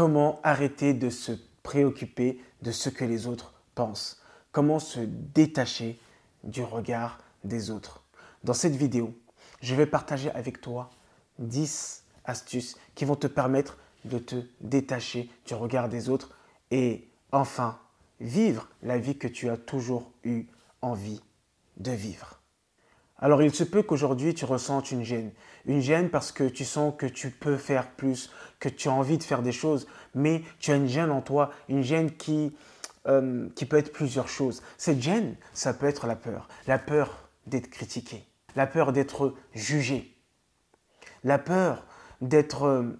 comment arrêter de se préoccuper de ce que les autres pensent, comment se détacher du regard des autres? Dans cette vidéo, je vais partager avec toi 10 astuces qui vont te permettre de te détacher du regard des autres et enfin vivre la vie que tu as toujours eu envie de vivre. Alors il se peut qu'aujourd'hui tu ressentes une gêne. Une gêne parce que tu sens que tu peux faire plus, que tu as envie de faire des choses, mais tu as une gêne en toi, une gêne qui, euh, qui peut être plusieurs choses. Cette gêne, ça peut être la peur. La peur d'être critiqué, la peur d'être jugé, la peur d'être euh,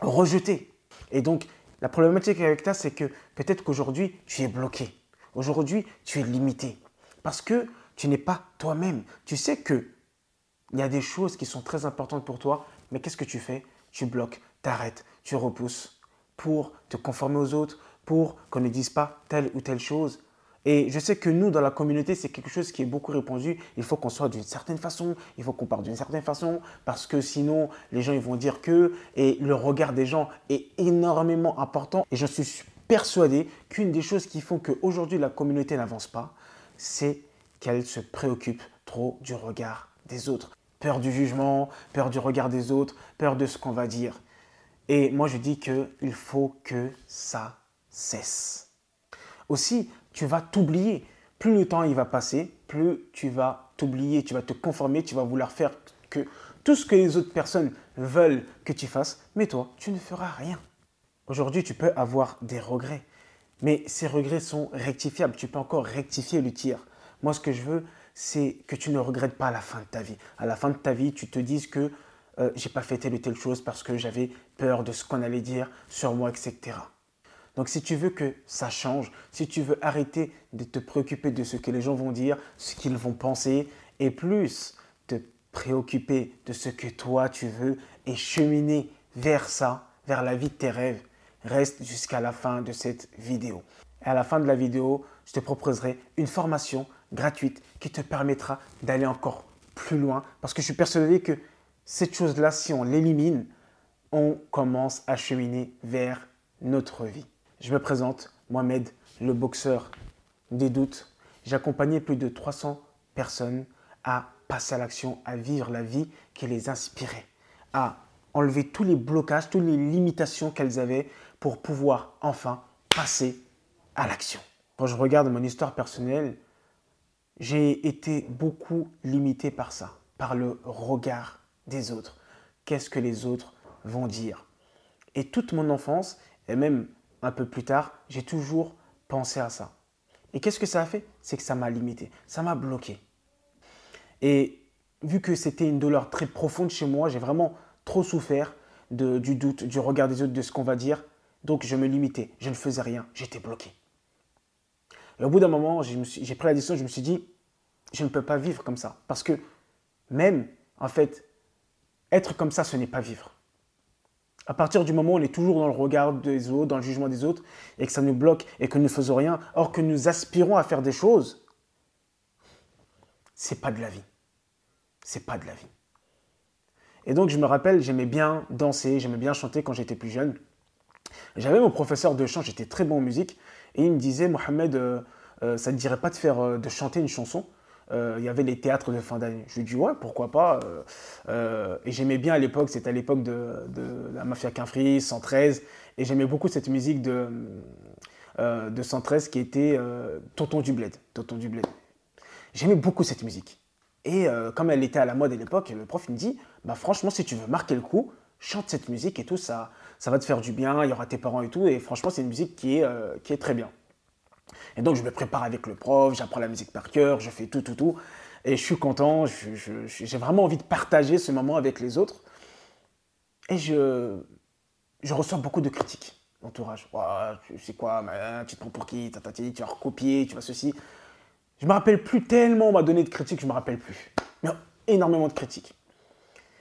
rejeté. Et donc, la problématique avec ça, c'est que peut-être qu'aujourd'hui, tu es bloqué. Aujourd'hui, tu es limité. Parce que tu n'es pas toi-même. Tu sais que il y a des choses qui sont très importantes pour toi, mais qu'est-ce que tu fais? Tu bloques, t'arrêtes, tu repousses pour te conformer aux autres, pour qu'on ne dise pas telle ou telle chose. Et je sais que nous, dans la communauté, c'est quelque chose qui est beaucoup répandu. Il faut qu'on soit d'une certaine façon, il faut qu'on parle d'une certaine façon, parce que sinon, les gens ils vont dire que, et le regard des gens est énormément important. Et je suis persuadé qu'une des choses qui font qu'aujourd'hui la communauté n'avance pas, c'est qu'elle se préoccupe trop du regard des autres. Peur du jugement, peur du regard des autres, peur de ce qu'on va dire. Et moi, je dis qu'il faut que ça cesse. Aussi, tu vas t'oublier. Plus le temps il va passer, plus tu vas t'oublier, tu vas te conformer, tu vas vouloir faire que tout ce que les autres personnes veulent que tu fasses, mais toi, tu ne feras rien. Aujourd'hui, tu peux avoir des regrets, mais ces regrets sont rectifiables. Tu peux encore rectifier le tir. Moi, ce que je veux, c'est que tu ne regrettes pas la fin de ta vie. À la fin de ta vie, tu te dises que euh, j'ai pas fait telle ou telle chose parce que j'avais peur de ce qu'on allait dire sur moi, etc. Donc si tu veux que ça change, si tu veux arrêter de te préoccuper de ce que les gens vont dire, ce qu'ils vont penser, et plus te préoccuper de ce que toi tu veux et cheminer vers ça, vers la vie de tes rêves, reste jusqu'à la fin de cette vidéo. Et à la fin de la vidéo, je te proposerai une formation gratuite qui te permettra d'aller encore plus loin parce que je suis persuadé que cette chose-là, si on l'élimine, on commence à cheminer vers notre vie. Je me présente, Mohamed, le boxeur des doutes. J'ai accompagné plus de 300 personnes à passer à l'action, à vivre la vie qui les inspirait, à enlever tous les blocages, toutes les limitations qu'elles avaient pour pouvoir enfin passer à l'action. Quand je regarde mon histoire personnelle, j'ai été beaucoup limité par ça, par le regard des autres. Qu'est-ce que les autres vont dire? Et toute mon enfance, et même un peu plus tard, j'ai toujours pensé à ça. Et qu'est-ce que ça a fait? C'est que ça m'a limité, ça m'a bloqué. Et vu que c'était une douleur très profonde chez moi, j'ai vraiment trop souffert du doute, du regard des autres, de ce qu'on va dire. Donc je me limitais, je ne faisais rien, j'étais bloqué. Et au bout d'un moment, j'ai pris la décision, je me suis dit, je ne peux pas vivre comme ça. Parce que même, en fait, être comme ça, ce n'est pas vivre à partir du moment où on est toujours dans le regard des autres, dans le jugement des autres, et que ça nous bloque et que nous ne faisons rien, or que nous aspirons à faire des choses, c'est pas de la vie. C'est pas de la vie. Et donc je me rappelle, j'aimais bien danser, j'aimais bien chanter quand j'étais plus jeune. J'avais mon professeur de chant, j'étais très bon en musique, et il me disait, Mohamed, euh, euh, ça ne dirait pas de faire, euh, de chanter une chanson? Il y avait les théâtres de fin d'année. Je lui ai dit, ouais, pourquoi pas. Et j'aimais bien à l'époque, c'était à l'époque de, la Mafia Quinfri, 113, et j'aimais beaucoup cette musique de, de 113 qui était Tonton du Bled. Tonton du. J'aimais beaucoup cette musique. Et comme elle était à la mode à l'époque, le prof me dit, bah franchement, si tu veux marquer le coup, chante cette musique et tout, ça, ça va te faire du bien, il y aura tes parents et tout, et franchement, c'est une musique qui est, qui est très bien. Et donc, je me prépare avec le prof, j'apprends la musique par cœur, je fais tout, tout, tout. Et je suis content, j'ai vraiment envie de partager ce moment avec les autres. Et je, je reçois beaucoup de critiques l'entourage. tu sais quoi, tu te prends pour qui? Tu vas recopier, tu vas ceci. Je me rappelle plus tellement, on m'a donné de critiques, je me rappelle plus. Mais énormément de critiques.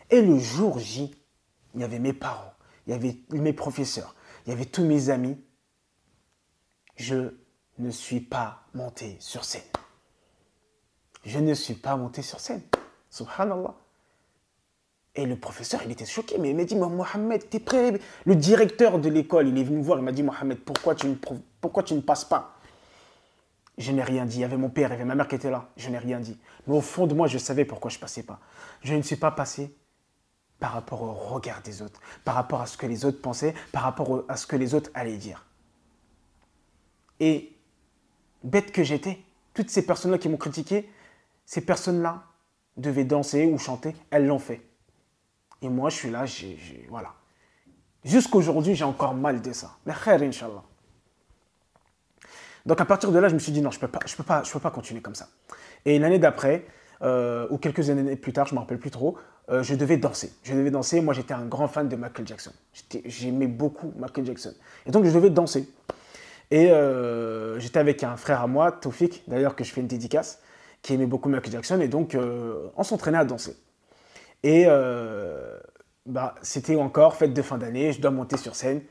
Et le jour J, il y avait mes parents, il y avait mes professeurs, il y avait tous mes amis. Je ne suis pas monté sur scène. Je ne suis pas monté sur scène. Subhanallah. Et le professeur, il était choqué, mais il m'a dit, Mohamed, t'es prêt? Le directeur de l'école, il est venu me voir, il m'a dit, Mohamed, pourquoi tu ne, pourquoi tu ne passes pas? Je n'ai rien dit. Il y avait mon père, il y avait ma mère qui était là. Je n'ai rien dit. Mais au fond de moi, je savais pourquoi je ne passais pas. Je ne suis pas passé par rapport au regard des autres, par rapport à ce que les autres pensaient, par rapport à ce que les autres allaient dire. Et bête que j'étais, toutes ces personnes-là qui m'ont critiqué, ces personnes-là devaient danser ou chanter, elles l'ont fait. Et moi, je suis là, j'ai, voilà. Jusqu'aujourd'hui, j'ai encore mal de ça. Mais khair, Inch'Allah. Donc à partir de là, je me suis dit non, je ne peux, pas, peux, peux pas continuer comme ça. Et l'année d'après, euh, ou quelques années plus tard, je ne me rappelle plus trop, euh, je devais danser. Je devais danser. Moi, j'étais un grand fan de Michael Jackson. J'aimais beaucoup Michael Jackson. Et donc, je devais danser. Et euh, j'étais avec un frère à moi, Tofik, d'ailleurs, que je fais une dédicace, qui aimait beaucoup Michael Jackson. Et donc, on s'entraînait à danser. Et euh, bah, c'était encore fête de fin d'année, je dois monter sur scène.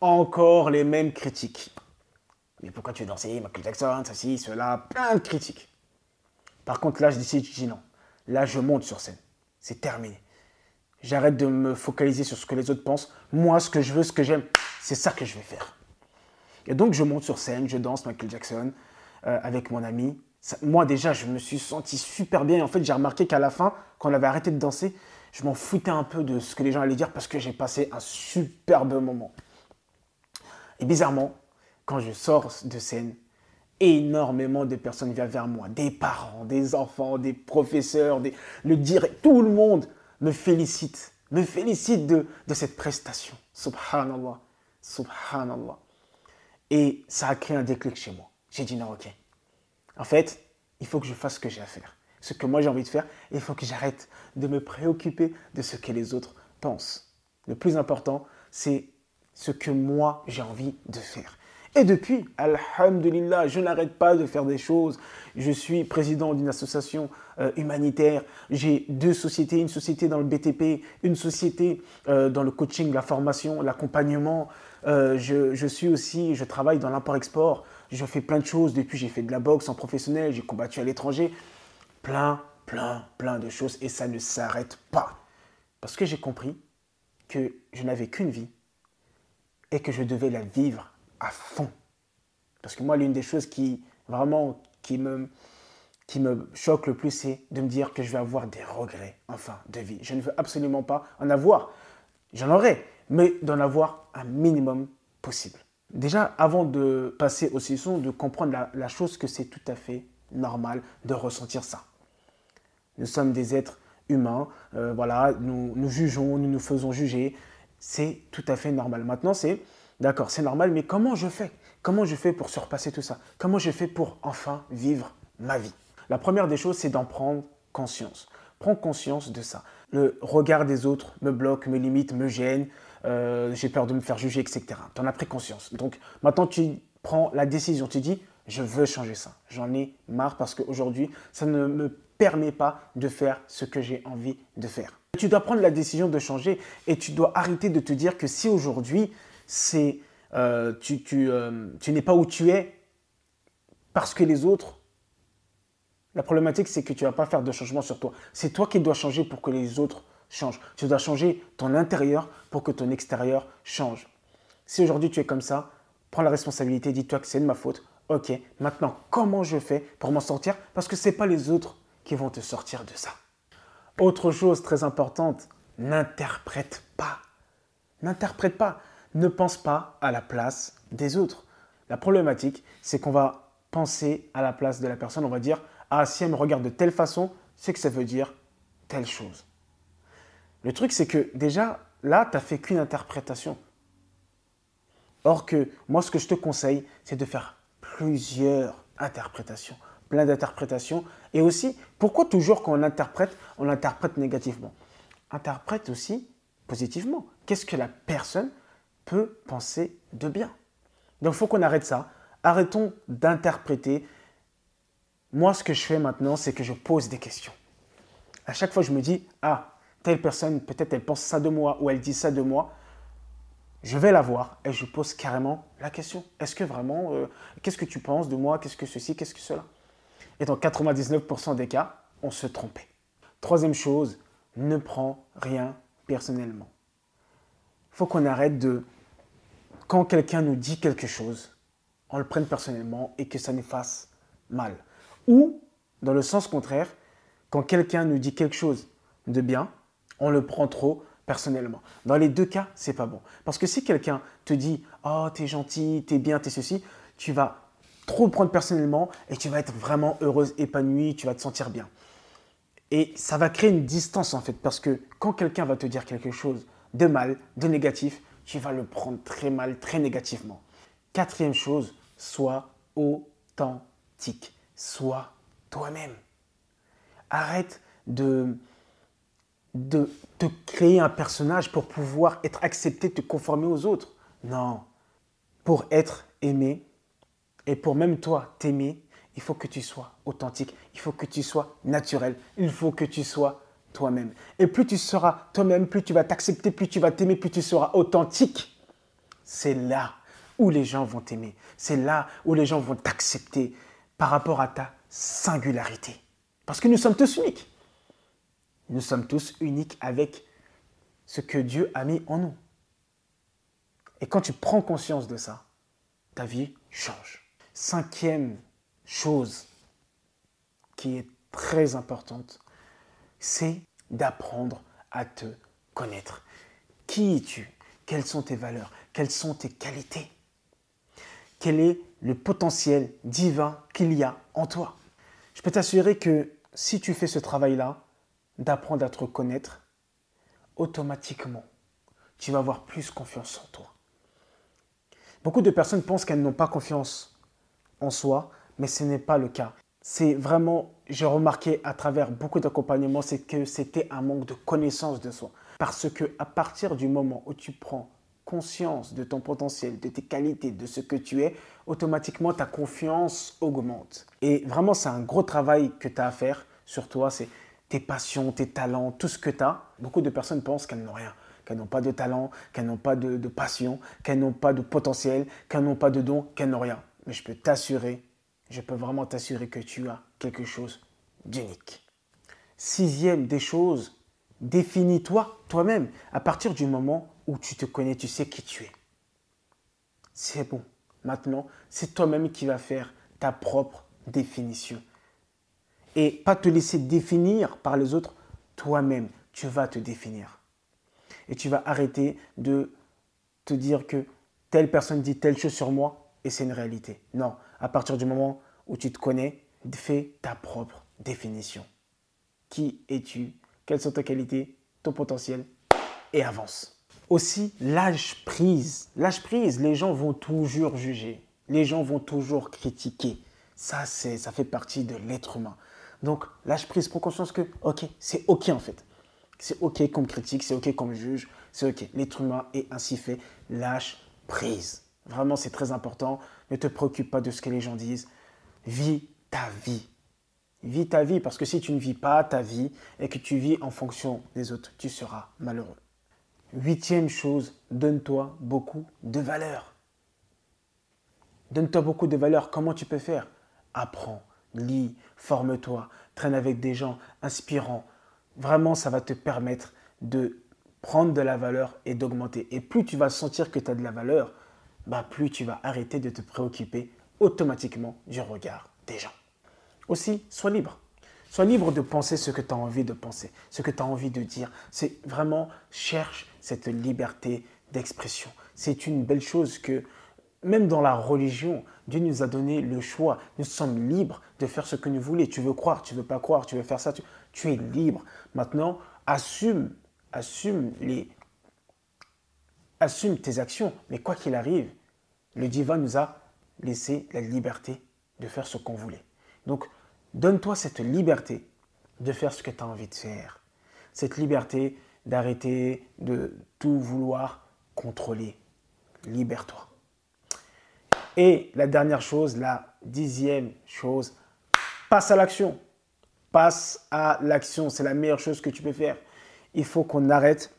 Encore les mêmes critiques. Mais pourquoi tu veux danser Michael Jackson, ceci, cela, plein de critiques. Par contre, là, je décide, je dis non. Là, je monte sur scène. C'est terminé. J'arrête de me focaliser sur ce que les autres pensent. Moi, ce que je veux, ce que j'aime, c'est ça que je vais faire. Et donc, je monte sur scène, je danse Michael Jackson euh, avec mon ami moi déjà, je me suis senti super bien. Et en fait, j'ai remarqué qu'à la fin, quand on avait arrêté de danser, je m'en foutais un peu de ce que les gens allaient dire parce que j'ai passé un superbe moment. Et bizarrement, quand je sors de scène, énormément de personnes viennent vers moi, des parents, des enfants, des professeurs, le direct, tout le monde me félicite, me félicite de, de cette prestation. Subhanallah, subhanallah. Et ça a créé un déclic chez moi. J'ai dit non, ok, en fait, il faut que je fasse ce que j'ai à faire, ce que moi j'ai envie de faire, et il faut que j'arrête de me préoccuper de ce que les autres pensent. Le plus important, c'est ce que moi j'ai envie de faire. Et depuis, Alhamdulillah, je n'arrête pas de faire des choses. Je suis président d'une association euh, humanitaire. J'ai deux sociétés, une société dans le BTP, une société euh, dans le coaching, la formation, l'accompagnement. Euh, je, je, suis aussi, je travaille dans l'import-export. Je fais plein de choses. Depuis, j'ai fait de la boxe en professionnel, j'ai combattu à l'étranger. Plein, plein, plein de choses. Et ça ne s'arrête pas. Parce que j'ai compris que je n'avais qu'une vie et que je devais la vivre à fond. Parce que moi, l'une des choses qui vraiment qui me, qui me choque le plus, c'est de me dire que je vais avoir des regrets en fin de vie. Je ne veux absolument pas en avoir. J'en aurai, mais d'en avoir un minimum possible. Déjà, avant de passer au sessions, de comprendre la, chose que c'est tout à fait normal de ressentir ça. Nous sommes des êtres humains, euh, voilà, nous, nous jugeons, nous nous faisons juger. C'est tout à fait normal. Maintenant, c'est, d'accord, c'est normal, mais comment je fais? Comment je fais pour surpasser tout ça? Comment je fais pour enfin vivre ma vie? La première des choses, c'est d'en prendre conscience. Prends conscience de ça. Le regard des autres me bloque, me limite, me gêne, euh, j'ai peur de me faire juger, etc. Tu en as pris conscience. Donc maintenant, tu prends la décision, tu dis, je veux changer ça. J'en ai marre parce qu'aujourd'hui, ça ne me permet pas de faire ce que j'ai envie de faire. Tu dois prendre la décision de changer et tu dois arrêter de te dire que si aujourd'hui, c'est, euh, tu, euh, tu n'es pas où tu es parce que les autres la problématique, c'est que tu ne vas pas faire de changement sur toi. C'est toi qui dois changer pour que les autres changent. Tu dois changer ton intérieur pour que ton extérieur change. Si aujourd'hui tu es comme ça, prends la responsabilité, dis-toi que c'est de ma faute. Ok, maintenant, comment je fais pour m'en sortir? Parce que ce n'est pas les autres qui vont te sortir de ça. Autre chose très importante, n'interprète pas. N'interprète pas. Ne pense pas à la place des autres. La problématique, c'est qu'on va penser à la place de la personne. On va dire, ah, si elle me regarde de telle façon, c'est que ça veut dire telle chose. Le truc, c'est que déjà, là, tu n'as fait qu'une interprétation. Or que moi, ce que je te conseille, c'est de faire plusieurs interprétations, plein d'interprétations. Et aussi, pourquoi toujours quand on interprète, on interprète négativement? Interprète aussi positivement. Qu'est-ce que la personne peut penser de bien Donc, il faut qu'on arrête ça. Arrêtons d'interpréter moi, ce que je fais maintenant, c'est que je pose des questions. À chaque fois, je me dis, ah, telle personne, peut-être elle pense ça de moi ou elle dit ça de moi. Je vais la voir et je pose carrément la question. Est-ce que vraiment, euh, qu'est-ce que tu penses de moi? Qu'est-ce que ceci? Qu'est-ce que cela? Et dans 99% des cas, on se trompait. Troisième chose, ne prends rien personnellement. Il faut qu'on arrête de, quand quelqu'un nous dit quelque chose, on le prenne personnellement et que ça nous fasse mal. Ou, dans le sens contraire, quand quelqu'un nous dit quelque chose de bien, on le prend trop personnellement. Dans les deux cas, c'est pas bon. Parce que si quelqu'un te dit Oh, t'es gentil, t'es bien, t'es ceci, tu vas trop le prendre personnellement et tu vas être vraiment heureuse, épanouie, tu vas te sentir bien. Et ça va créer une distance en fait, parce que quand quelqu'un va te dire quelque chose de mal, de négatif, tu vas le prendre très mal, très négativement. Quatrième chose, sois authentique. Sois toi-même. Arrête de, de te créer un personnage pour pouvoir être accepté, te conformer aux autres. Non. Pour être aimé et pour même toi t'aimer, il faut que tu sois authentique, il faut que tu sois naturel, il faut que tu sois toi-même. Et plus tu seras toi-même, plus tu vas t'accepter, plus tu vas t'aimer, plus tu seras authentique. C'est là où les gens vont t'aimer. C'est là où les gens vont t'accepter par rapport à ta singularité. Parce que nous sommes tous uniques. Nous sommes tous uniques avec ce que Dieu a mis en nous. Et quand tu prends conscience de ça, ta vie change. Cinquième chose qui est très importante, c'est d'apprendre à te connaître. Qui es-tu? Quelles sont tes valeurs? Quelles sont tes qualités? Quel est le potentiel divin qu'il y a en toi? Je peux t'assurer que si tu fais ce travail-là, d'apprendre à te connaître, automatiquement, tu vas avoir plus confiance en toi. Beaucoup de personnes pensent qu'elles n'ont pas confiance en soi, mais ce n'est pas le cas. C'est vraiment, j'ai remarqué à travers beaucoup d'accompagnements, c'est que c'était un manque de connaissance de soi. Parce que à partir du moment où tu prends conscience de ton potentiel, de tes qualités, de ce que tu es, automatiquement ta confiance augmente. Et vraiment, c'est un gros travail que tu as à faire sur toi, c'est tes passions, tes talents, tout ce que tu as. Beaucoup de personnes pensent qu'elles n'ont rien, qu'elles n'ont pas de talent, qu'elles n'ont pas de, de passion, qu'elles n'ont pas de potentiel, qu'elles n'ont pas de don, qu'elles n'ont rien. Mais je peux t'assurer je peux vraiment t'assurer que tu as quelque chose d'unique. Sixième des choses, définis-toi toi-même à partir du moment où tu te connais, tu sais qui tu es. C'est bon. Maintenant, c'est toi-même qui vas faire ta propre définition. Et pas te laisser définir par les autres, toi-même, tu vas te définir. Et tu vas arrêter de te dire que telle personne dit telle chose sur moi et c'est une réalité. Non, à partir du moment où tu te connais, fais ta propre définition. Qui es-tu? Quelles sont tes qualités, ton potentiel? Et avance. Aussi, lâche prise. Lâche prise, les gens vont toujours juger. Les gens vont toujours critiquer. Ça, c'est, ça fait partie de l'être humain. Donc, lâche prise, prends conscience que, ok, c'est ok en fait. C'est ok qu'on me critique, c'est ok qu'on me juge, c'est ok. L'être humain est ainsi fait. Lâche prise. Vraiment, c'est très important. Ne te préoccupe pas de ce que les gens disent. Vis ta vie. Vis ta vie, parce que si tu ne vis pas ta vie et que tu vis en fonction des autres, tu seras malheureux. Huitième chose, donne-toi beaucoup de valeur. Donne-toi beaucoup de valeur. Comment tu peux faire? Apprends, lis, forme-toi, traîne avec des gens inspirants. Vraiment, ça va te permettre de prendre de la valeur et d'augmenter. Et plus tu vas sentir que tu as de la valeur, bah, plus tu vas arrêter de te préoccuper automatiquement du regard des gens. Aussi, sois libre. Sois libre de penser ce que tu as envie de penser, ce que tu as envie de dire. C'est vraiment, cherche cette liberté d'expression. C'est une belle chose que, même dans la religion, Dieu nous a donné le choix. Nous sommes libres de faire ce que nous voulons. Tu veux croire, tu veux pas croire, tu veux faire ça, tu, tu es libre. Maintenant, assume, assume les, assume tes actions. Mais quoi qu'il arrive, le divin nous a laissé la liberté de faire ce qu'on voulait. Donc, donne-toi cette liberté de faire ce que tu as envie de faire. Cette liberté d'arrêter de tout vouloir contrôler. Libère-toi. Et la dernière chose, la dixième chose, passe à l'action. Passe à l'action. C'est la meilleure chose que tu peux faire. Il faut qu'on arrête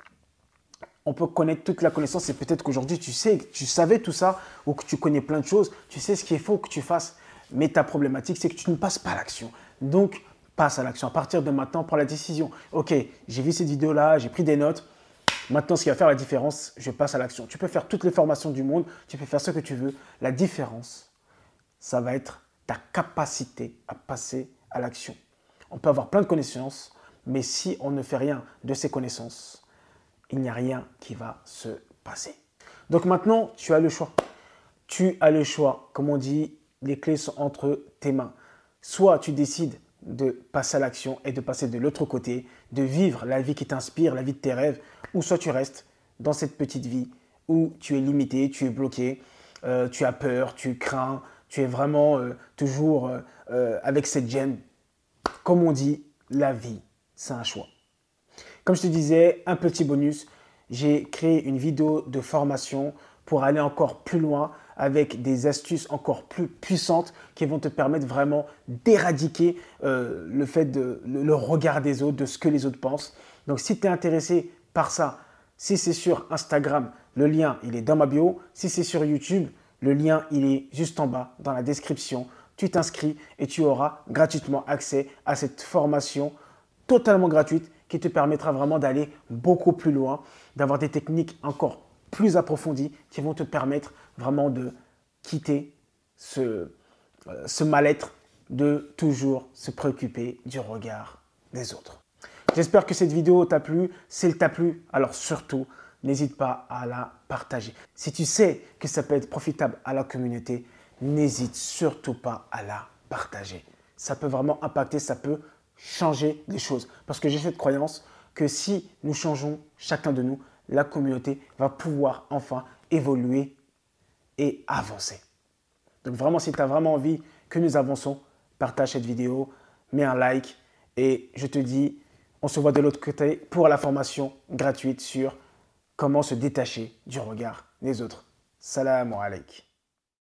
on peut connaître toute la connaissance et peut-être qu'aujourd'hui tu sais, tu savais tout ça ou que tu connais plein de choses, tu sais ce qu'il faut que tu fasses. Mais ta problématique, c'est que tu ne passes pas à l'action. Donc, passe à l'action. À partir de maintenant, prends la décision. Ok, j'ai vu cette vidéo-là, j'ai pris des notes. Maintenant, ce qui va faire la différence, je passe à l'action. Tu peux faire toutes les formations du monde, tu peux faire ce que tu veux. La différence, ça va être ta capacité à passer à l'action. On peut avoir plein de connaissances, mais si on ne fait rien de ces connaissances, il n'y a rien qui va se passer. Donc maintenant, tu as le choix. Tu as le choix. Comme on dit, les clés sont entre tes mains. Soit tu décides de passer à l'action et de passer de l'autre côté, de vivre la vie qui t'inspire, la vie de tes rêves, ou soit tu restes dans cette petite vie où tu es limité, tu es bloqué, euh, tu as peur, tu crains, tu es vraiment euh, toujours euh, avec cette gêne. Comme on dit, la vie, c'est un choix. Comme je te disais, un petit bonus, j'ai créé une vidéo de formation pour aller encore plus loin avec des astuces encore plus puissantes qui vont te permettre vraiment d'éradiquer euh, le fait de le, regard des autres, de ce que les autres pensent. Donc si tu es intéressé par ça, si c'est sur Instagram, le lien il est dans ma bio. Si c'est sur YouTube, le lien il est juste en bas dans la description. Tu t'inscris et tu auras gratuitement accès à cette formation totalement gratuite qui te permettra vraiment d'aller beaucoup plus loin, d'avoir des techniques encore plus approfondies qui vont te permettre vraiment de quitter ce, euh, mal-être de toujours se préoccuper du regard des autres. J'espère que cette vidéo t'a plu. Si elle t'a plu, alors surtout, n'hésite pas à la partager. Si tu sais que ça peut être profitable à la communauté, n'hésite surtout pas à la partager. Ça peut vraiment impacter, ça peut changer les choses. Parce que j'ai cette croyance que si nous changeons chacun de nous, la communauté va pouvoir enfin évoluer et avancer. Donc vraiment, si tu as vraiment envie que nous avançons, partage cette vidéo, mets un like et je te dis, on se voit de l'autre côté pour la formation gratuite sur comment se détacher du regard des autres. Salam alaikum.